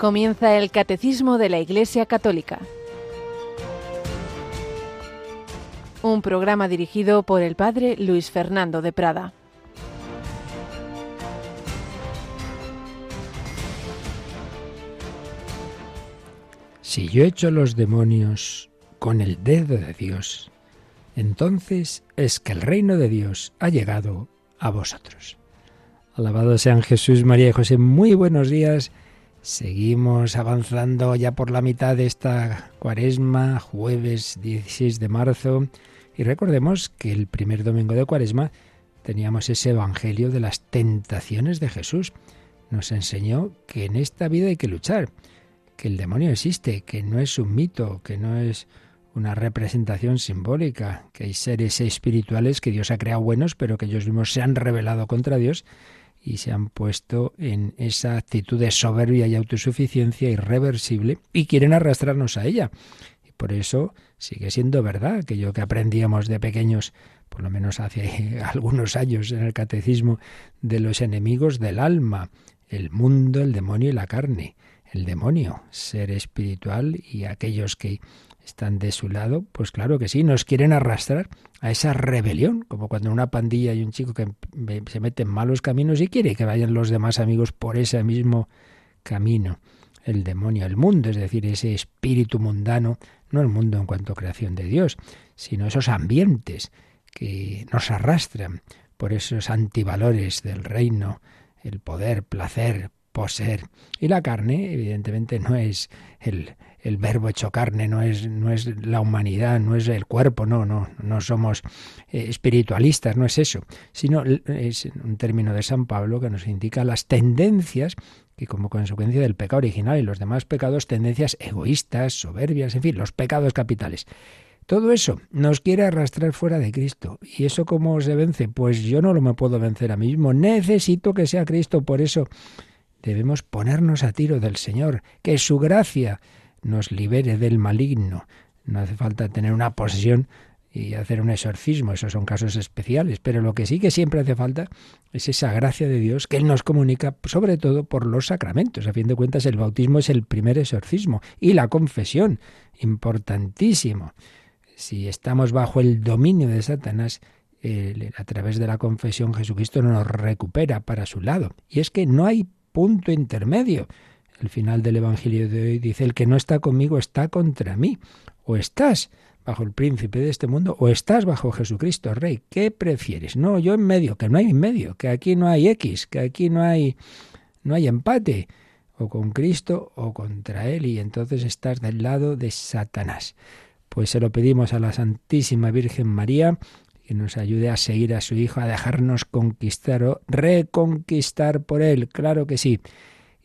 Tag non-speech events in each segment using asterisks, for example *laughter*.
Comienza el Catecismo de la Iglesia Católica. Un programa dirigido por el Padre Luis Fernando de Prada. Si yo echo los demonios con el dedo de Dios, entonces es que el reino de Dios ha llegado a vosotros. Alabado sean Jesús, María y José. Muy buenos días Seguimos avanzando ya por la mitad de esta cuaresma, jueves 16 de marzo, y recordemos que el primer domingo de cuaresma teníamos ese Evangelio de las tentaciones de Jesús. Nos enseñó que en esta vida hay que luchar, que el demonio existe, que no es un mito, que no es una representación simbólica, que hay seres espirituales que Dios ha creado buenos, pero que ellos mismos se han rebelado contra Dios y se han puesto en esa actitud de soberbia y autosuficiencia irreversible y quieren arrastrarnos a ella. Y por eso sigue siendo verdad aquello que aprendíamos de pequeños, por lo menos hace *laughs* algunos años en el catecismo, de los enemigos del alma, el mundo, el demonio y la carne. El demonio, ser espiritual y aquellos que están de su lado, pues claro que sí, nos quieren arrastrar a esa rebelión, como cuando una pandilla hay un chico que se mete en malos caminos y quiere que vayan los demás amigos por ese mismo camino. El demonio, el mundo, es decir, ese espíritu mundano, no el mundo en cuanto a creación de Dios, sino esos ambientes que nos arrastran por esos antivalores del reino, el poder, placer, poseer. Y la carne, evidentemente, no es el, el verbo hecho carne, no es, no es la humanidad, no es el cuerpo, no, no, no somos eh, espiritualistas, no es eso, sino es un término de San Pablo que nos indica las tendencias que como consecuencia del pecado original y los demás pecados, tendencias egoístas, soberbias, en fin, los pecados capitales. Todo eso nos quiere arrastrar fuera de Cristo. ¿Y eso cómo se vence? Pues yo no lo me puedo vencer a mí mismo. Necesito que sea Cristo. Por eso debemos ponernos a tiro del Señor. Que su gracia nos libere del maligno. No hace falta tener una posesión y hacer un exorcismo, esos son casos especiales, pero lo que sí que siempre hace falta es esa gracia de Dios que Él nos comunica, sobre todo por los sacramentos. A fin de cuentas, el bautismo es el primer exorcismo y la confesión, importantísimo. Si estamos bajo el dominio de Satanás, a través de la confesión Jesucristo nos recupera para su lado. Y es que no hay punto intermedio. El final del Evangelio de hoy dice, el que no está conmigo está contra mí. O estás bajo el príncipe de este mundo o estás bajo Jesucristo Rey. ¿Qué prefieres? No, yo en medio, que no hay en medio, que aquí no hay X, que aquí no hay, no hay empate. O con Cristo o contra Él y entonces estás del lado de Satanás. Pues se lo pedimos a la Santísima Virgen María que nos ayude a seguir a su Hijo, a dejarnos conquistar o reconquistar por Él, claro que sí.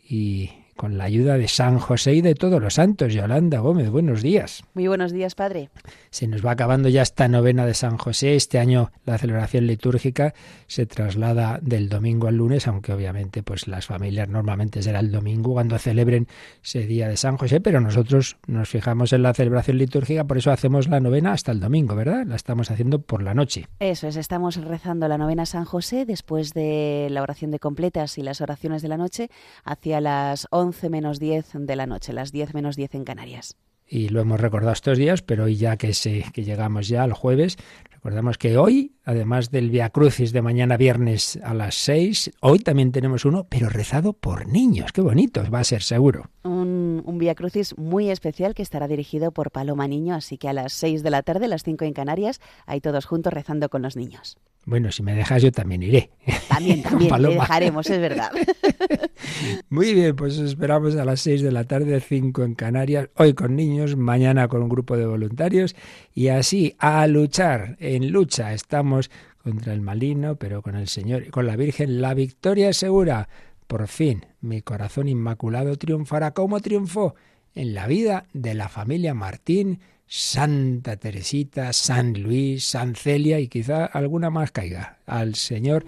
Y con la ayuda de San José y de todos los santos. Yolanda Gómez, buenos días. Muy buenos días, Padre. Se nos va acabando ya esta novena de San José. Este año la celebración litúrgica se traslada del domingo al lunes, aunque obviamente pues las familias normalmente será el domingo cuando celebren ese día de San José, pero nosotros nos fijamos en la celebración litúrgica, por eso hacemos la novena hasta el domingo, ¿verdad? La estamos haciendo por la noche. Eso es, estamos rezando la novena San José después de la oración de completas y las oraciones de la noche hacia las 11 11 menos 10 de la noche, las 10 menos 10 en Canarias. Y lo hemos recordado estos días, pero hoy ya que, se, que llegamos ya al jueves, recordamos que hoy, además del Via Crucis de mañana viernes a las 6, hoy también tenemos uno, pero rezado por niños. Qué bonito, va a ser seguro. Un, un Via Crucis muy especial que estará dirigido por Paloma Niño, así que a las 6 de la tarde, las 5 en Canarias, ahí todos juntos rezando con los niños. Bueno, si me dejas yo también iré. También, *laughs* también, te dejaremos, es verdad. *laughs* Muy bien, pues esperamos a las 6 de la tarde, 5 en Canarias, hoy con niños, mañana con un grupo de voluntarios y así a luchar, en lucha estamos contra el maligno, pero con el Señor y con la Virgen, la victoria es segura. Por fin, mi corazón inmaculado triunfará como triunfó en la vida de la familia Martín Santa Teresita, San Luis, San Celia y quizá alguna más caiga. Al Señor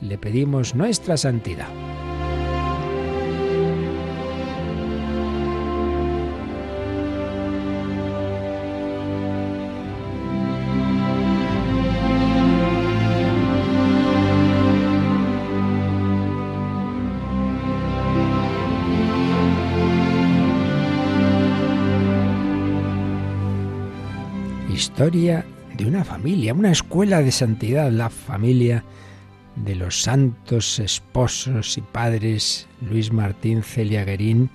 le pedimos nuestra santidad. Historia de una familia, una escuela de santidad, la familia de los santos esposos y padres Luis Martín Celia Guerín,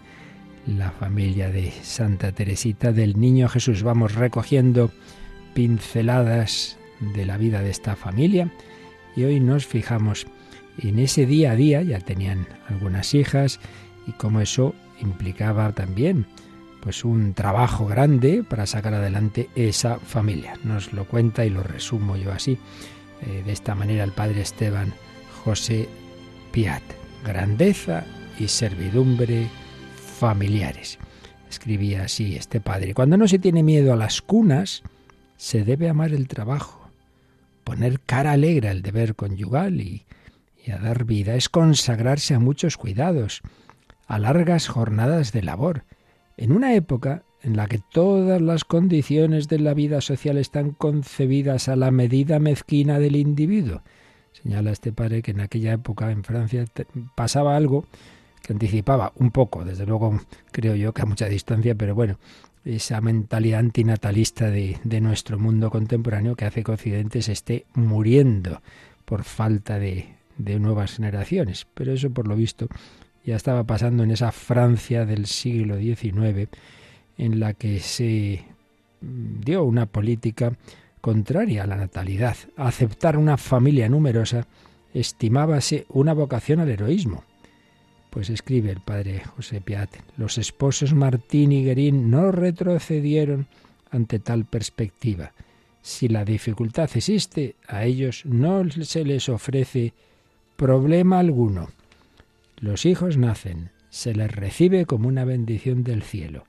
la familia de Santa Teresita del Niño Jesús. Vamos recogiendo pinceladas de la vida de esta familia y hoy nos fijamos en ese día a día, ya tenían algunas hijas y cómo eso implicaba también pues un trabajo grande para sacar adelante esa familia. Nos lo cuenta y lo resumo yo así. Eh, de esta manera el padre Esteban José Piat. Grandeza y servidumbre familiares. Escribía así este padre. Cuando no se tiene miedo a las cunas, se debe amar el trabajo. Poner cara alegre al deber conyugal y, y a dar vida es consagrarse a muchos cuidados, a largas jornadas de labor en una época en la que todas las condiciones de la vida social están concebidas a la medida mezquina del individuo. Señala este padre que en aquella época en Francia pasaba algo que anticipaba un poco, desde luego creo yo que a mucha distancia, pero bueno, esa mentalidad antinatalista de, nuestro mundo contemporáneo que hace que Occidente se esté muriendo por falta de nuevas generaciones. Pero eso, por lo visto, ya estaba pasando en esa Francia del siglo XIX, en la que se dio una política contraria a la natalidad. Aceptar una familia numerosa estimábase una vocación al heroísmo. Pues escribe el padre José Piat, los esposos Martín y Guerín no retrocedieron ante tal perspectiva. Si la dificultad existe, a ellos no se les ofrece problema alguno. Los hijos nacen, se les recibe como una bendición del cielo,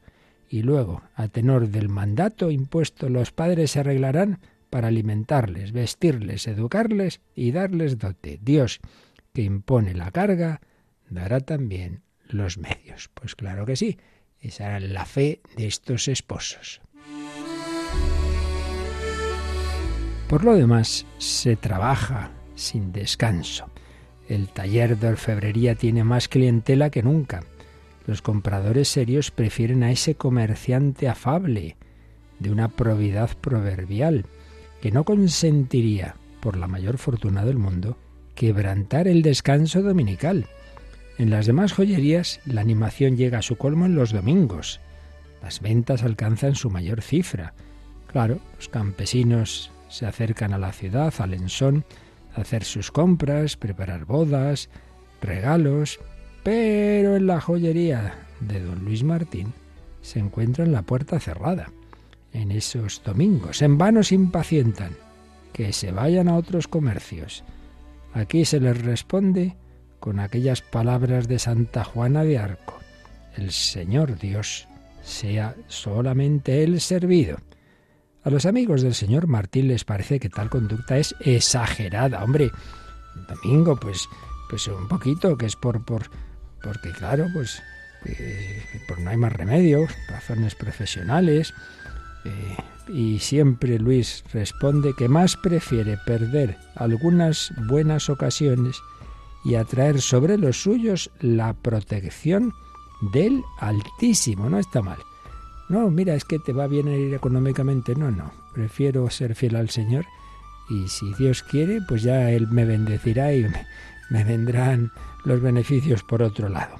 y luego, a tenor del mandato impuesto, los padres se arreglarán para alimentarles, vestirles, educarles y darles dote. Dios, que impone la carga, dará también los medios. Pues claro que sí, esa era la fe de estos esposos. Por lo demás, se trabaja sin descanso. El taller de orfebrería tiene más clientela que nunca. Los compradores serios prefieren a ese comerciante afable, de una probidad proverbial, que no consentiría, por la mayor fortuna del mundo, quebrantar el descanso dominical. En las demás joyerías la animación llega a su colmo en los domingos. Las ventas alcanzan su mayor cifra. Claro, los campesinos se acercan a la ciudad, al Ensón, hacer sus compras, preparar bodas, regalos, pero en la joyería de don Luis Martín se encuentra en la puerta cerrada. En esos domingos, en vano se impacientan, que se vayan a otros comercios. Aquí se les responde con aquellas palabras de Santa Juana de Arco. El Señor Dios sea solamente Él servido. A los amigos del señor Martín les parece que tal conducta es exagerada. Hombre, domingo, pues, pues un poquito, que es por, por, porque claro, pues, eh, no hay más remedio, razones profesionales. Eh, y siempre Luis responde que más prefiere perder algunas buenas ocasiones y atraer sobre los suyos la protección del Altísimo. No está mal. No, mira, es que te va bien ir económicamente. No, no. Prefiero ser fiel al Señor y si Dios quiere, pues ya Él me bendecirá y me, vendrán los beneficios por otro lado.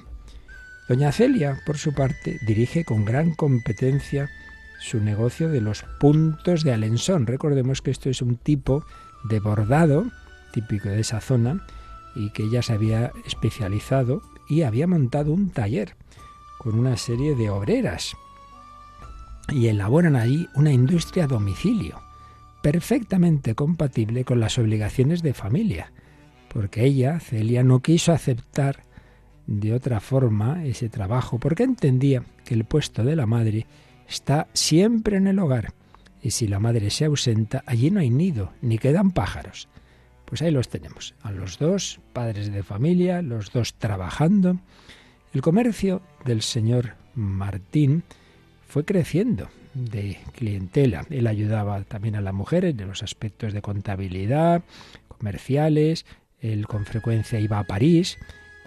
Doña Celia, por su parte, dirige con gran competencia su negocio de los puntos de Alensón. Recordemos que esto es un tipo de bordado típico de esa zona y que ella se había especializado y había montado un taller con una serie de obreras y elaboran allí una industria a domicilio, perfectamente compatible con las obligaciones de familia, porque ella, Celia, no quiso aceptar de otra forma ese trabajo, porque entendía que el puesto de la madre está siempre en el hogar, y si la madre se ausenta, allí no hay nido, ni quedan pájaros. Pues ahí los tenemos, a los dos, padres de familia, los dos trabajando. El comercio del señor Martín, fue creciendo de clientela. Él ayudaba también a las mujeres en los aspectos de contabilidad, comerciales. Él con frecuencia iba a París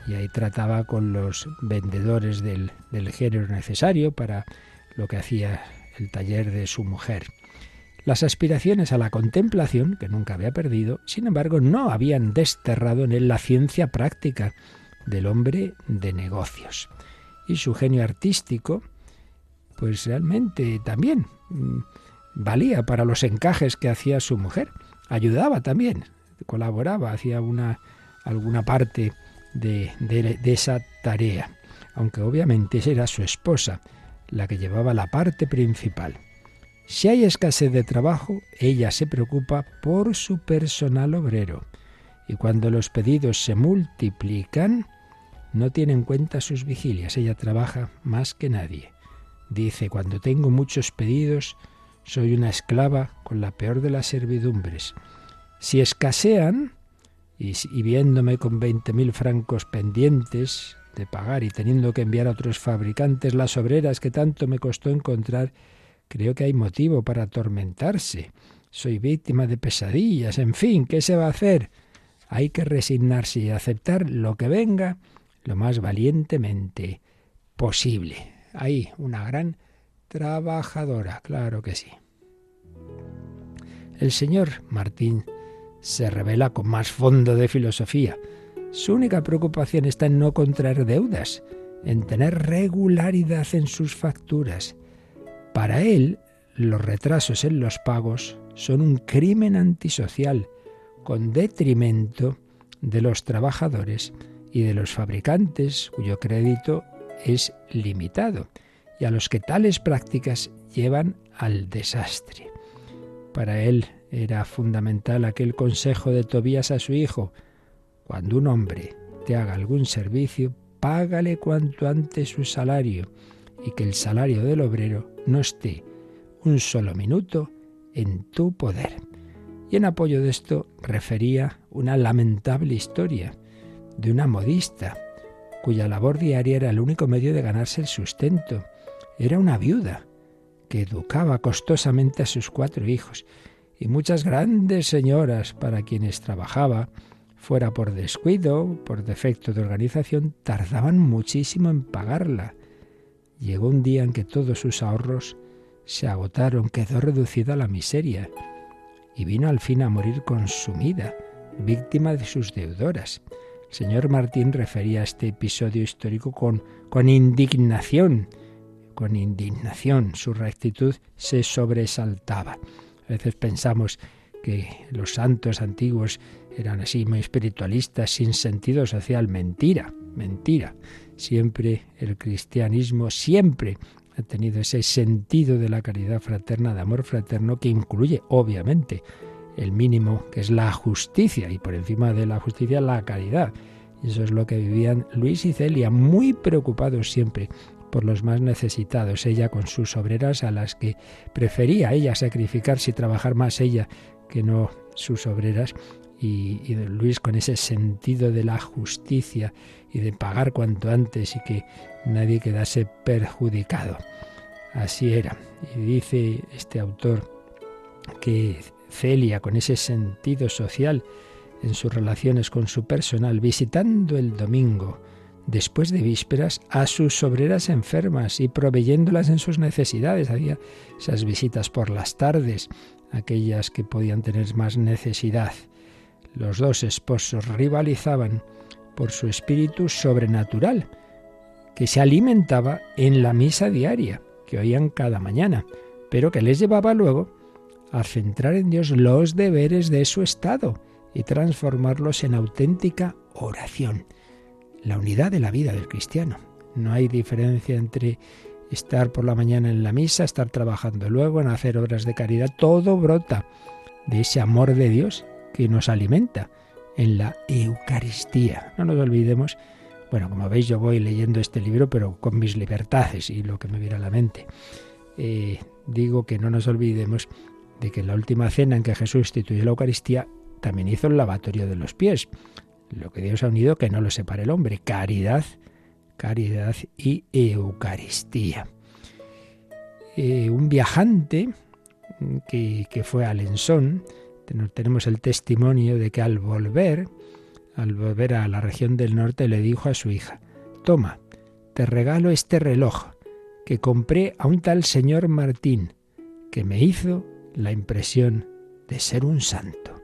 y ahí trataba con los vendedores del, género necesario para lo que hacía el taller de su mujer. Las aspiraciones a la contemplación, que nunca había perdido, sin embargo, no habían desterrado en él la ciencia práctica del hombre de negocios. Y su genio artístico, pues realmente también mm, valía para los encajes que hacía su mujer. Ayudaba también, colaboraba, hacía una, alguna parte de, de esa tarea, aunque obviamente era su esposa la que llevaba la parte principal. Si hay escasez de trabajo, ella se preocupa por su personal obrero. Y cuando los pedidos se multiplican, no tiene en cuenta sus vigilias. Ella trabaja más que nadie. Dice, cuando tengo muchos pedidos, soy una esclava con la peor de las servidumbres. Si escasean, y, viéndome con veinte mil francos pendientes de pagar y teniendo que enviar a otros fabricantes las obreras que tanto me costó encontrar, creo que hay motivo para atormentarse. Soy víctima de pesadillas, en fin, ¿qué se va a hacer? Hay que resignarse y aceptar lo que venga lo más valientemente posible. Hay una gran trabajadora, claro que sí. El señor Martín se revela con más fondo de filosofía. Su única preocupación está en no contraer deudas, en tener regularidad en sus facturas. Para él, los retrasos en los pagos son un crimen antisocial, con detrimento de los trabajadores y de los fabricantes cuyo crédito es limitado y a los que tales prácticas llevan al desastre. Para él era fundamental aquel consejo de Tobías a su hijo, cuando un hombre te haga algún servicio, págale cuanto antes su salario y que el salario del obrero no esté un solo minuto en tu poder. Y en apoyo de esto refería una lamentable historia de una modista, cuya labor diaria era el único medio de ganarse el sustento. Era una viuda que educaba costosamente a sus cuatro hijos y muchas grandes señoras para quienes trabajaba, fuera por descuido, por defecto de organización, tardaban muchísimo en pagarla. Llegó un día en que todos sus ahorros se agotaron, quedó reducida a la miseria y vino al fin a morir consumida, víctima de sus deudoras señor Martín refería a este episodio histórico con, con indignación, con indignación. Su rectitud se sobresaltaba. A veces pensamos que los santos antiguos eran así muy espiritualistas, sin sentido social. Mentira, mentira. Siempre el cristianismo, siempre ha tenido ese sentido de la caridad fraterna, de amor fraterno, que incluye, obviamente, el mínimo, que es la justicia, y por encima de la justicia la caridad. Eso es lo que vivían Luis y Celia, muy preocupados siempre por los más necesitados, ella con sus obreras a las que prefería ella sacrificarse y trabajar más ella que no sus obreras, y, y, Luis con ese sentido de la justicia y de pagar cuanto antes y que nadie quedase perjudicado. Así era. Y dice este autor que Celia, con ese sentido social en sus relaciones con su personal, visitando el domingo, después de vísperas, a sus obreras enfermas y proveyéndolas en sus necesidades. Había esas visitas por las tardes, aquellas que podían tener más necesidad. Los dos esposos rivalizaban por su espíritu sobrenatural, que se alimentaba en la misa diaria, que oían cada mañana, pero que les llevaba luego a centrar en Dios los deberes de su estado y transformarlos en auténtica oración. La unidad de la vida del cristiano. No hay diferencia entre estar por la mañana en la misa, estar trabajando luego en hacer obras de caridad. Todo brota de ese amor de Dios que nos alimenta en la Eucaristía. No nos olvidemos, bueno, como veis yo voy leyendo este libro, pero con mis libertades y lo que me viene a la mente. Eh, digo que no nos olvidemos de que en la última cena en que Jesús instituyó la Eucaristía también hizo el lavatorio de los pies. Lo que Dios ha unido que no lo separe el hombre. Caridad, caridad y Eucaristía. Eh, un viajante que, que fue a Lensón, tenemos el testimonio de que al volver, al volver a la región del norte, le dijo a su hija, toma, te regalo este reloj que compré a un tal señor Martín, que me hizo la impresión de ser un santo.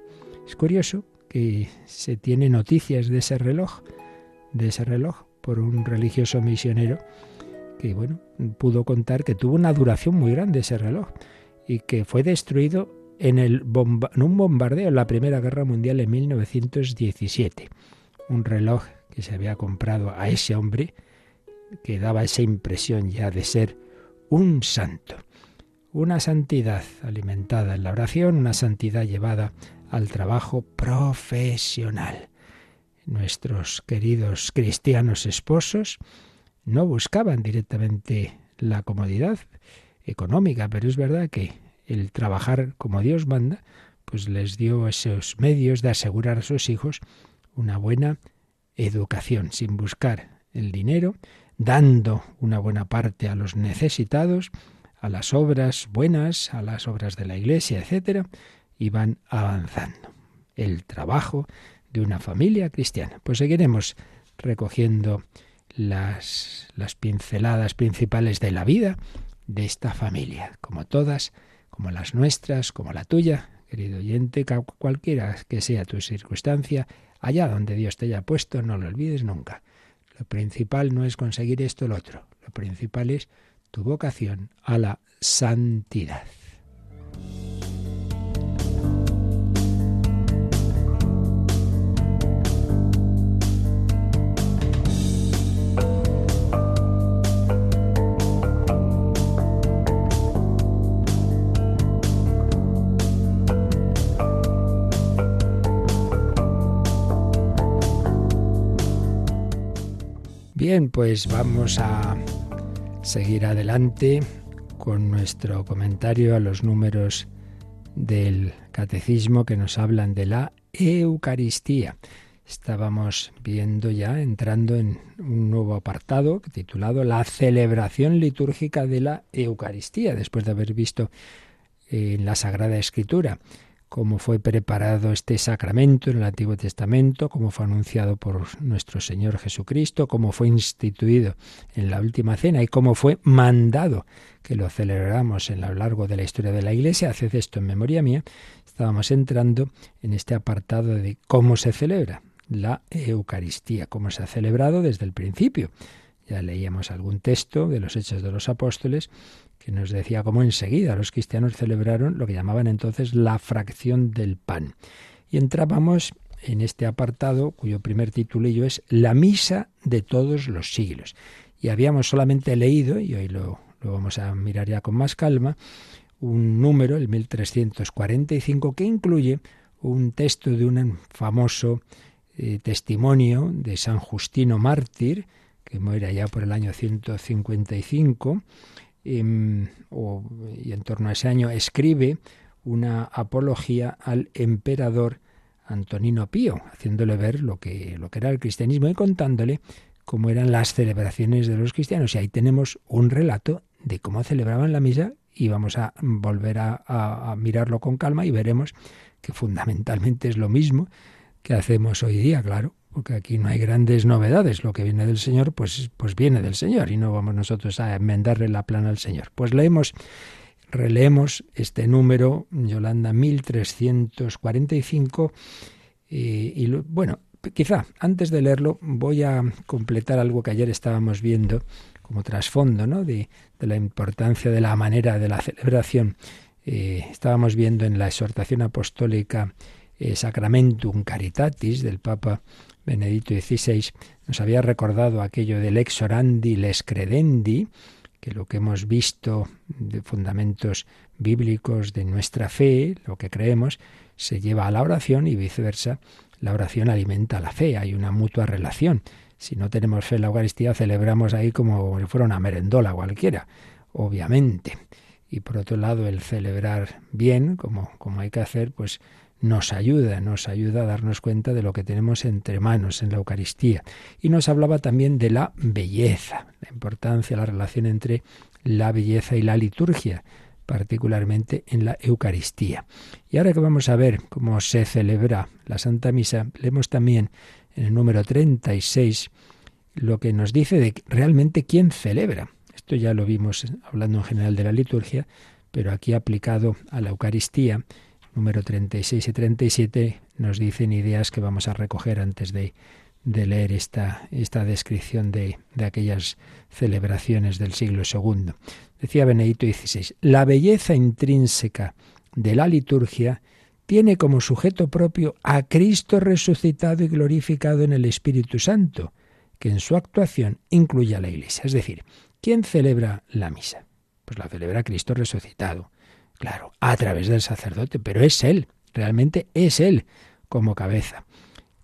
Es curioso que se tiene noticias de ese reloj, de ese reloj, por un religioso misionero que, bueno, pudo contar que tuvo una duración muy grande ese reloj y que fue destruido en, el en un bombardeo en la Primera Guerra Mundial en 1917. Un reloj que se había comprado a ese hombre que daba esa impresión ya de ser un santo. Una santidad alimentada en la oración, una santidad llevada al trabajo profesional. Nuestros queridos cristianos esposos no buscaban directamente la comodidad económica, pero es verdad que el trabajar como Dios manda, pues les dio esos medios de asegurar a sus hijos una buena educación, sin buscar el dinero, dando una buena parte a los necesitados, a las obras buenas, a las obras de la Iglesia, etcétera, y van avanzando. El trabajo de una familia cristiana. Pues seguiremos recogiendo las, las pinceladas principales de la vida de esta familia, como todas, como las nuestras, como la tuya, querido oyente, cualquiera que sea tu circunstancia, allá donde Dios te haya puesto, no lo olvides nunca. Lo principal no es conseguir esto o lo otro, lo principal es tu vocación a la santidad. Bien, pues vamos a seguir adelante con nuestro comentario a los números del catecismo que nos hablan de la Eucaristía. Estábamos viendo ya, entrando en un nuevo apartado titulado La celebración litúrgica de la Eucaristía, después de haber visto en la Sagrada Escritura cómo fue preparado este sacramento en el Antiguo Testamento, cómo fue anunciado por nuestro Señor Jesucristo, cómo fue instituido en la última cena y cómo fue mandado que lo celebramos en lo largo de la historia de la Iglesia. Haced esto en memoria mía. Estábamos entrando en este apartado de cómo se celebra la Eucaristía, cómo se ha celebrado desde el principio. Ya leíamos algún texto de los Hechos de los Apóstoles que nos decía cómo enseguida los cristianos celebraron lo que llamaban entonces la fracción del pan. Y entrábamos en este apartado cuyo primer titulillo es La misa de todos los siglos. Y habíamos solamente leído, y hoy lo, vamos a mirar ya con más calma, un número, el 1345, que incluye un texto de un famoso eh, testimonio de San Justino Mártir, que muere ya por el año 155, Em, y en torno a ese año escribe una apología al emperador Antonino Pío, haciéndole ver lo que, lo que era el cristianismo y contándole cómo eran las celebraciones de los cristianos. Y ahí tenemos un relato de cómo celebraban la misa y vamos a volver a mirarlo con calma y veremos que fundamentalmente es lo mismo que hacemos hoy día, claro porque aquí no hay grandes novedades. Lo que viene del Señor, pues, pues viene del Señor y no vamos nosotros a enmendarle la plana al Señor. Pues leemos, releemos este número, Yolanda 1345, y, y bueno, quizá antes de leerlo voy a completar algo que ayer estábamos viendo como trasfondo ¿no? de, de la importancia de la manera de la celebración. Eh, estábamos viendo en la exhortación apostólica eh, Sacramentum Caritatis del Papa Benedicto XVI nos había recordado aquello del ex orandi les credendi, que lo que hemos visto de fundamentos bíblicos de nuestra fe, lo que creemos, se lleva a la oración y viceversa, la oración alimenta la fe, hay una mutua relación. Si no tenemos fe en la Eucaristía, celebramos ahí como si fuera una merendola cualquiera, obviamente. Y por otro lado, el celebrar bien, como, como hay que hacer, pues nos ayuda, nos ayuda a darnos cuenta de lo que tenemos entre manos en la Eucaristía. Y nos hablaba también de la belleza, la importancia, la relación entre la belleza y la liturgia, particularmente en la Eucaristía. Y ahora que vamos a ver cómo se celebra la Santa Misa, leemos también en el número 36 lo que nos dice de realmente quién celebra. Esto ya lo vimos hablando en general de la liturgia, pero aquí aplicado a la Eucaristía, número 36 y 37, nos dicen ideas que vamos a recoger antes de, de leer esta, esta descripción de, de, aquellas celebraciones del siglo II. Decía Benedito XVI, la belleza intrínseca de la liturgia tiene como sujeto propio a Cristo resucitado y glorificado en el Espíritu Santo, que en su actuación incluye a la Iglesia. Es decir, ¿quién celebra la misa? Pues la celebra Cristo resucitado, claro, a través del sacerdote, pero es Él, realmente es Él como cabeza,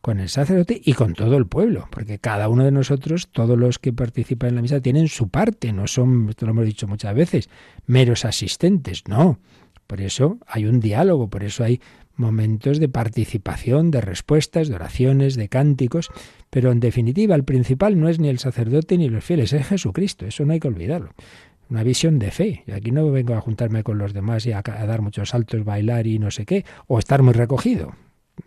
con el sacerdote y con todo el pueblo, porque cada uno de nosotros, todos los que participan en la misa, tienen su parte, no son, esto lo hemos dicho muchas veces, meros asistentes, no. Por eso hay un diálogo, por eso hay momentos de participación, de respuestas, de oraciones, de cánticos, pero en definitiva el principal no es ni el sacerdote ni los fieles, es Jesucristo, eso no hay que olvidarlo. Una visión de fe. Y aquí no vengo a juntarme con los demás y a, dar muchos saltos, bailar y no sé qué, o estar muy recogido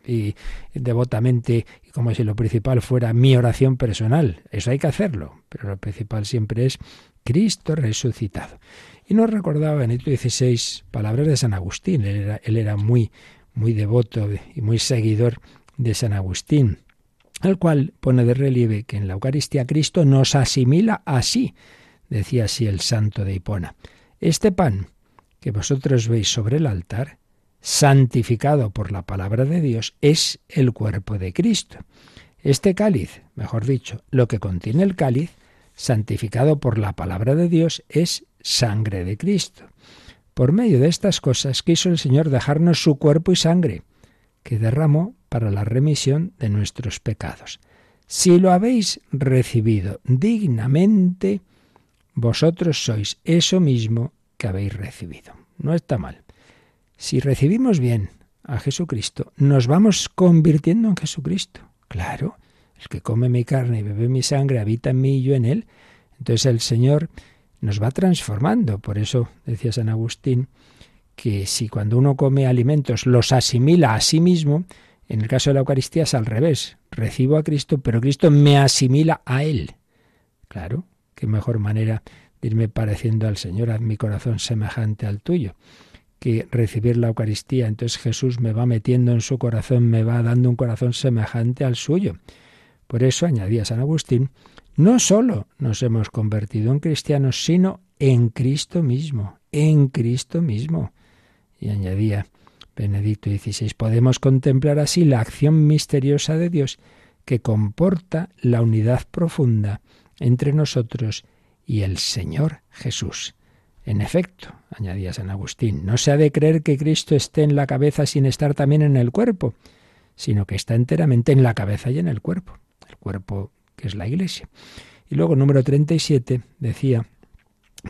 y devotamente, como si lo principal fuera mi oración personal. Eso hay que hacerlo, pero lo principal siempre es Cristo resucitado. Y nos recordaba Benito XVI palabras de San Agustín. Él era, él era muy, muy devoto y muy seguidor de San Agustín, al cual pone de relieve que en la Eucaristía Cristo nos asimila así, decía así el santo de Hipona. Este pan que vosotros veis sobre el altar, santificado por la palabra de Dios, es el cuerpo de Cristo. Este cáliz, mejor dicho, lo que contiene el cáliz, santificado por la palabra de Dios, es sangre de Cristo. Por medio de estas cosas quiso el Señor dejarnos su cuerpo y sangre, que derramó para la remisión de nuestros pecados. Si lo habéis recibido dignamente, vosotros sois eso mismo que habéis recibido. No está mal. Si recibimos bien a Jesucristo, nos vamos convirtiendo en Jesucristo. Claro, el que come mi carne y bebe mi sangre habita en mí y yo en él. Entonces el Señor nos va transformando. Por eso decía San Agustín que si cuando uno come alimentos los asimila a sí mismo, en el caso de la Eucaristía es al revés. Recibo a Cristo, pero Cristo me asimila a Él. Claro, qué mejor manera de irme pareciendo al Señor, haz mi corazón semejante al tuyo, que recibir la Eucaristía. Entonces Jesús me va metiendo en su corazón, me va dando un corazón semejante al suyo. Por eso, añadía San Agustín, no solo nos hemos convertido en cristianos, sino en Cristo mismo, en Cristo mismo. Y añadía Benedicto XVI, podemos contemplar así la acción misteriosa de Dios que comporta la unidad profunda entre nosotros y el Señor Jesús. En efecto, añadía San Agustín, no se ha de creer que Cristo esté en la cabeza sin estar también en el cuerpo, sino que está enteramente en la cabeza y en el cuerpo el cuerpo que es la Iglesia. Y luego, número 37, decía,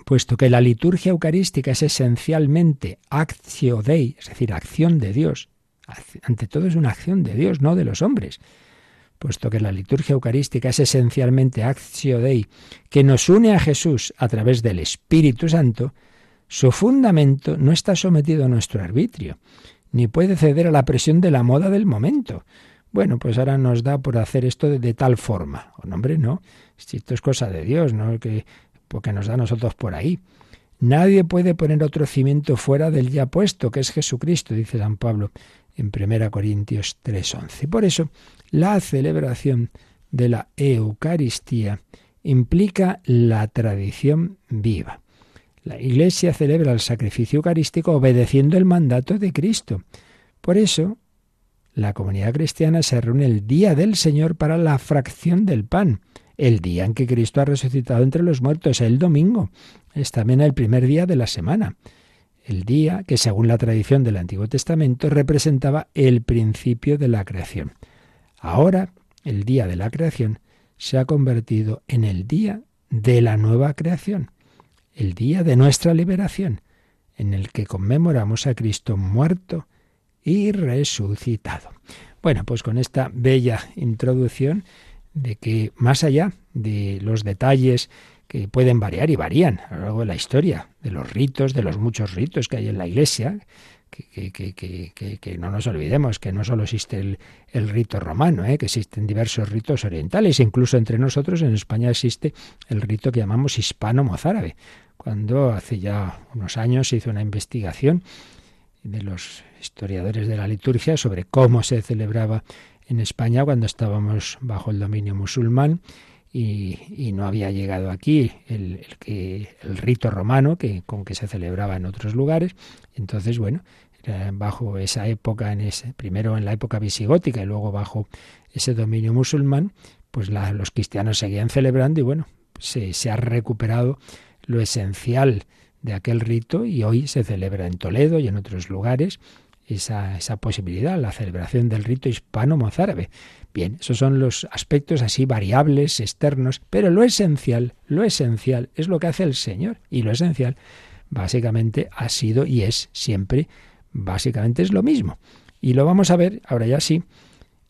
puesto que la liturgia eucarística es esencialmente actio dei, es decir, acción de Dios, ante todo es una acción de Dios, no de los hombres, puesto que la liturgia eucarística es esencialmente actio dei, que nos une a Jesús a través del Espíritu Santo, su fundamento no está sometido a nuestro arbitrio, ni puede ceder a la presión de la moda del momento, bueno, pues ahora nos da por hacer esto de, tal forma. O oh, hombre, no. Esto es cosa de Dios, ¿no? Que, porque nos da a nosotros por ahí. Nadie puede poner otro cimiento fuera del ya puesto, que es Jesucristo, dice San Pablo en 1 Corintios 3:11. Por eso, la celebración de la Eucaristía implica la tradición viva. La Iglesia celebra el sacrificio eucarístico obedeciendo el mandato de Cristo. Por eso, la comunidad cristiana se reúne el día del Señor para la fracción del pan, el día en que Cristo ha resucitado entre los muertos, el domingo. Es también el primer día de la semana. El día que, según la tradición del Antiguo Testamento, representaba el principio de la creación. Ahora, el día de la creación se ha convertido en el día de la nueva creación, el día de nuestra liberación, en el que conmemoramos a Cristo muerto y resucitado. Bueno, pues con esta bella introducción de que más allá de los detalles que pueden variar y varían a lo largo de la historia, de los ritos, de los muchos ritos que hay en la Iglesia, que, que, que, que no nos olvidemos que no solo existe el, el rito romano, ¿eh? que existen diversos ritos orientales, incluso entre nosotros en España existe el rito que llamamos hispano-mozárabe, cuando hace ya unos años se hizo una investigación de los historiadores de la liturgia sobre cómo se celebraba en España cuando estábamos bajo el dominio musulmán y, no había llegado aquí el, que, el rito romano que, con que se celebraba en otros lugares. Entonces, bueno, bajo esa época, en ese, primero en la época visigótica y luego bajo ese dominio musulmán, pues los cristianos seguían celebrando y bueno, se, se ha recuperado lo esencial de aquel rito y hoy se celebra en Toledo y en otros lugares esa, posibilidad, la celebración del rito hispano-mozárabe. Bien, esos son los aspectos así variables, externos, pero lo esencial, lo esencial es lo que hace el Señor y lo esencial básicamente ha sido y es siempre, básicamente es lo mismo. Y lo vamos a ver ahora ya sí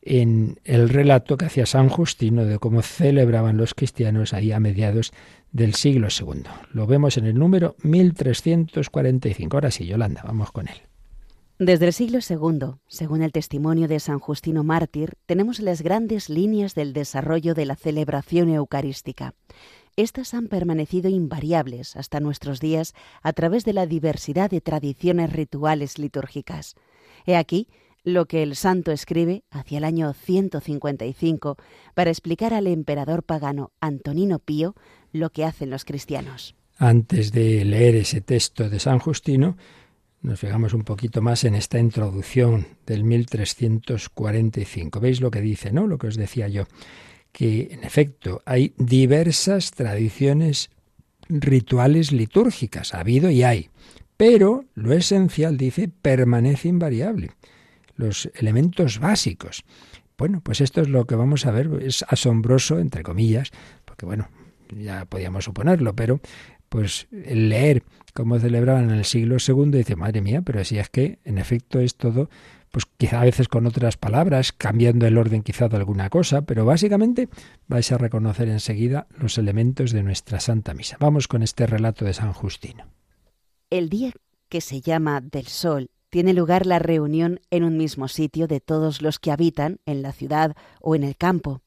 en el relato que hacía San Justino de cómo celebraban los cristianos ahí a mediados del siglo II. Lo vemos en el número 1345. Ahora sí, Yolanda, vamos con él. Desde el siglo II, según el testimonio de San Justino Mártir, tenemos las grandes líneas del desarrollo de la celebración eucarística. Estas han permanecido invariables hasta nuestros días a través de la diversidad de tradiciones rituales litúrgicas. He aquí lo que el santo escribe hacia el año 155 para explicar al emperador pagano Antonino Pío lo que hacen los cristianos. Antes de leer ese texto de San Justino, nos fijamos un poquito más en esta introducción del 1345. ¿Veis lo que dice, no? Lo que os decía yo, que en efecto hay diversas tradiciones rituales litúrgicas, ha habido y hay, pero lo esencial, dice, permanece invariable los elementos básicos. Bueno, pues esto es lo que vamos a ver. Es asombroso, entre comillas, porque bueno, ya podíamos suponerlo, pero pues el leer cómo celebraban en el siglo II dice, madre mía, pero si es que en efecto es todo, pues quizá a veces con otras palabras, cambiando el orden quizá de alguna cosa, pero básicamente vais a reconocer enseguida los elementos de nuestra Santa Misa. Vamos con este relato de San Justino. El día que se llama del Sol tiene lugar la reunión en un mismo sitio de todos los que habitan en la ciudad o en el campo.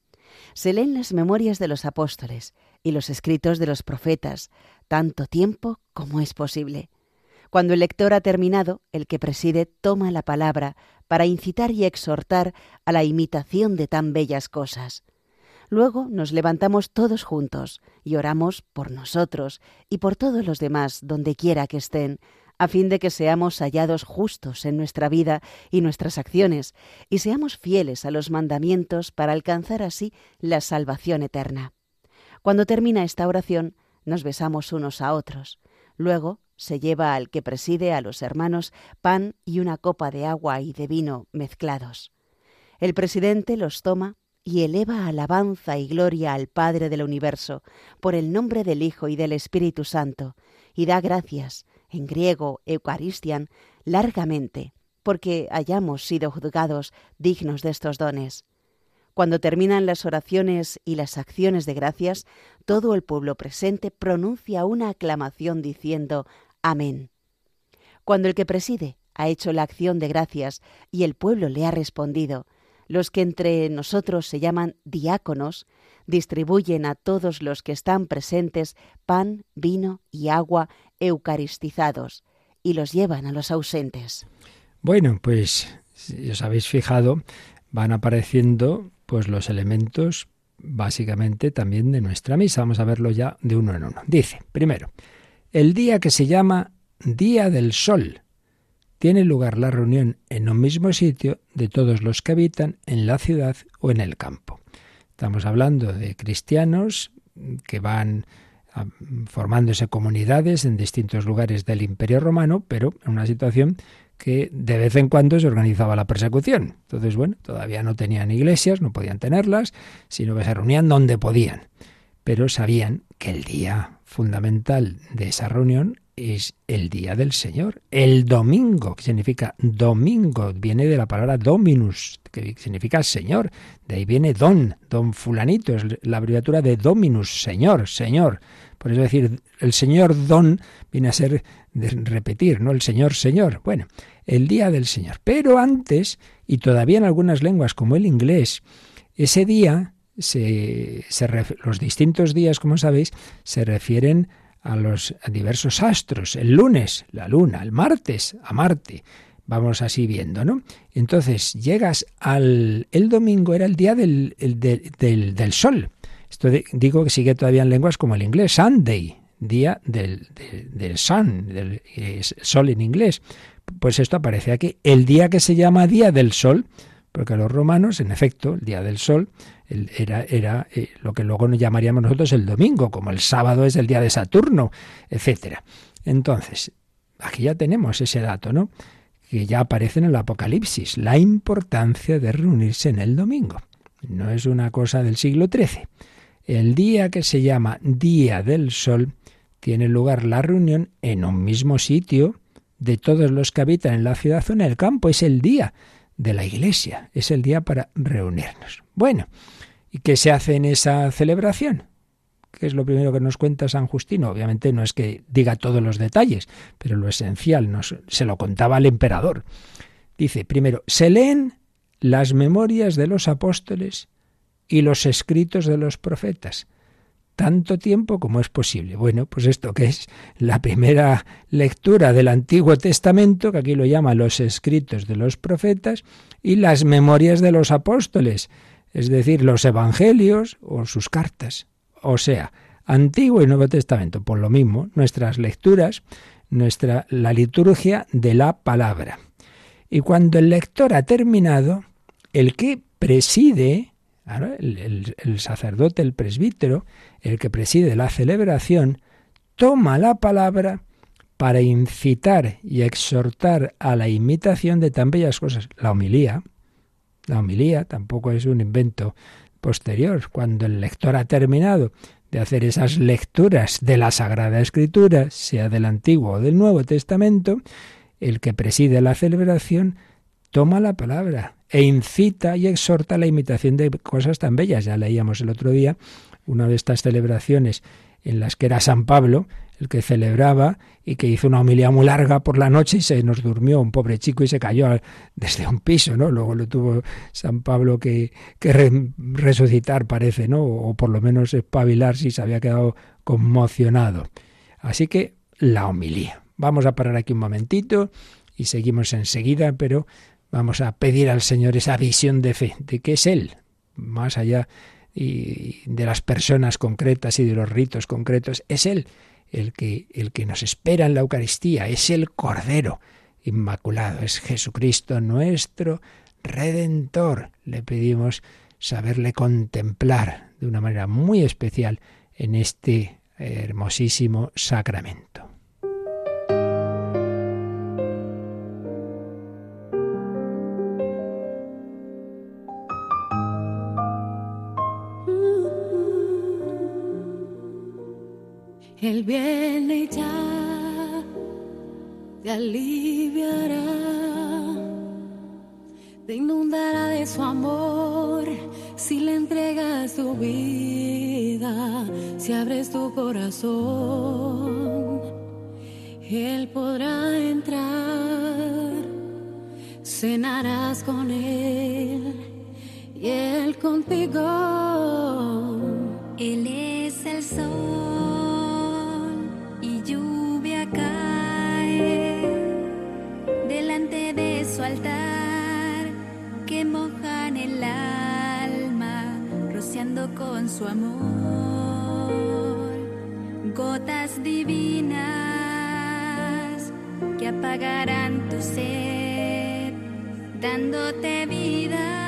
Se leen las memorias de los apóstoles y los escritos de los profetas, tanto tiempo como es posible. Cuando el lector ha terminado, el que preside toma la palabra para incitar y exhortar a la imitación de tan bellas cosas. Luego nos levantamos todos juntos y oramos por nosotros y por todos los demás donde quiera que estén, a fin de que seamos hallados justos en nuestra vida y nuestras acciones, y seamos fieles a los mandamientos para alcanzar así la salvación eterna. Cuando termina esta oración, nos besamos unos a otros. Luego se lleva al que preside a los hermanos pan y una copa de agua y de vino mezclados. El presidente los toma y eleva alabanza y gloria al Padre del universo por el nombre del Hijo y del Espíritu Santo, y da gracias, en griego Eucaristian, largamente, porque hayamos sido juzgados dignos de estos dones. Cuando terminan las oraciones y las acciones de gracias, todo el pueblo presente pronuncia una aclamación diciendo Amén. Cuando el que preside ha hecho la acción de gracias y el pueblo le ha respondido, los que entre nosotros se llaman diáconos, distribuyen a todos los que están presentes pan, vino y agua eucaristizados y los llevan a los ausentes. Bueno, pues si os habéis fijado, van apareciendo pues los elementos básicamente también de nuestra misa. Vamos a verlo ya de uno en uno. Dice, primero, el día que se llama Día del Sol. Tiene lugar la reunión en un mismo sitio de todos los que habitan en la ciudad o en el campo. Estamos hablando de cristianos que van ah, formándose comunidades en distintos lugares del Imperio Romano, pero en una situación que de vez en cuando se organizaba la persecución. Entonces, bueno, todavía no tenían iglesias, no podían tenerlas, sino que se reunían donde podían. Pero sabían que el día fundamental de esa reunión es el día del Señor, el domingo, que significa domingo, viene de la palabra dominus, que significa Señor, de ahí viene don, don fulanito, es la abreviatura de dominus, Señor, Señor. Por eso decir, el Señor don viene a ser de repetir, ¿no? El Señor, Señor. Bueno, el día del Señor. Pero antes, y todavía en algunas lenguas como el inglés, ese día, se, se los distintos días, como sabéis, se refieren a los diversos astros. El lunes, la luna, el martes, a Marte. Vamos así viendo, ¿no? Entonces llegas al... El domingo era el día del, del, del, sol. Esto digo que sigue todavía en lenguas como el inglés, Sunday, día del, del sun, del sol en inglés. Pues esto aparece aquí. El día que se llama Día del Sol, porque los romanos, en efecto, el Día del Sol era, era eh, lo que luego nos llamaríamos nosotros el domingo, como el sábado es el día de Saturno, etcétera. Entonces, aquí ya tenemos ese dato, ¿no? Que ya aparece en el Apocalipsis, la importancia de reunirse en el domingo. No es una cosa del siglo XIII. El día que se llama Día del Sol tiene lugar la reunión en un mismo sitio de todos los que habitan en la ciudad o en el campo. Es el día de la iglesia, es el día para reunirnos. Bueno, ¿y qué se hace en esa celebración? ¿Qué es lo primero que nos cuenta San Justino? Obviamente no es que diga todos los detalles, pero lo esencial se lo contaba al emperador. Dice, primero, se leen las memorias de los apóstoles y los escritos de los profetas tanto tiempo como es posible. Bueno, pues esto que es la primera lectura del Antiguo Testamento, que aquí lo llama los escritos de los profetas, y las memorias de los apóstoles, es decir, los evangelios o sus cartas. O sea, Antiguo y Nuevo Testamento, por lo mismo, nuestras lecturas, nuestra la liturgia de la palabra. Y cuando el lector ha terminado, el que preside el, sacerdote, el presbítero, el que preside la celebración, toma la palabra para incitar y exhortar a la imitación de tan bellas cosas. La homilía, la homilía tampoco es un invento posterior. Cuando el lector ha terminado de hacer esas lecturas de la Sagrada Escritura, sea del Antiguo o del Nuevo Testamento, el que preside la celebración toma la palabra e incita y exhorta la imitación de cosas tan bellas. Ya leíamos el otro día una de estas celebraciones en las que era San Pablo el que celebraba y que hizo una homilía muy larga por la noche y se nos durmió un pobre chico y se cayó desde un piso, ¿no? Luego lo tuvo San Pablo que, que resucitar, parece, ¿no? O por lo menos espabilar si se había quedado conmocionado. Así que la homilía. Vamos a parar aquí un momentito y seguimos enseguida, pero Vamos a pedir al Señor esa visión de fe, de que es Él, más allá de las personas concretas y de los ritos concretos, es Él el que, el que nos espera en la Eucaristía, es el Cordero Inmaculado, es Jesucristo nuestro Redentor. Le pedimos saberle contemplar de una manera muy especial en este hermosísimo sacramento. Si abres tu corazón. Él podrá entrar, cenarás con Él y Él contigo. Él es el sol altar que mojan el alma, rociando con su amor gotas divinas que apagarán tu sed, dándote vida.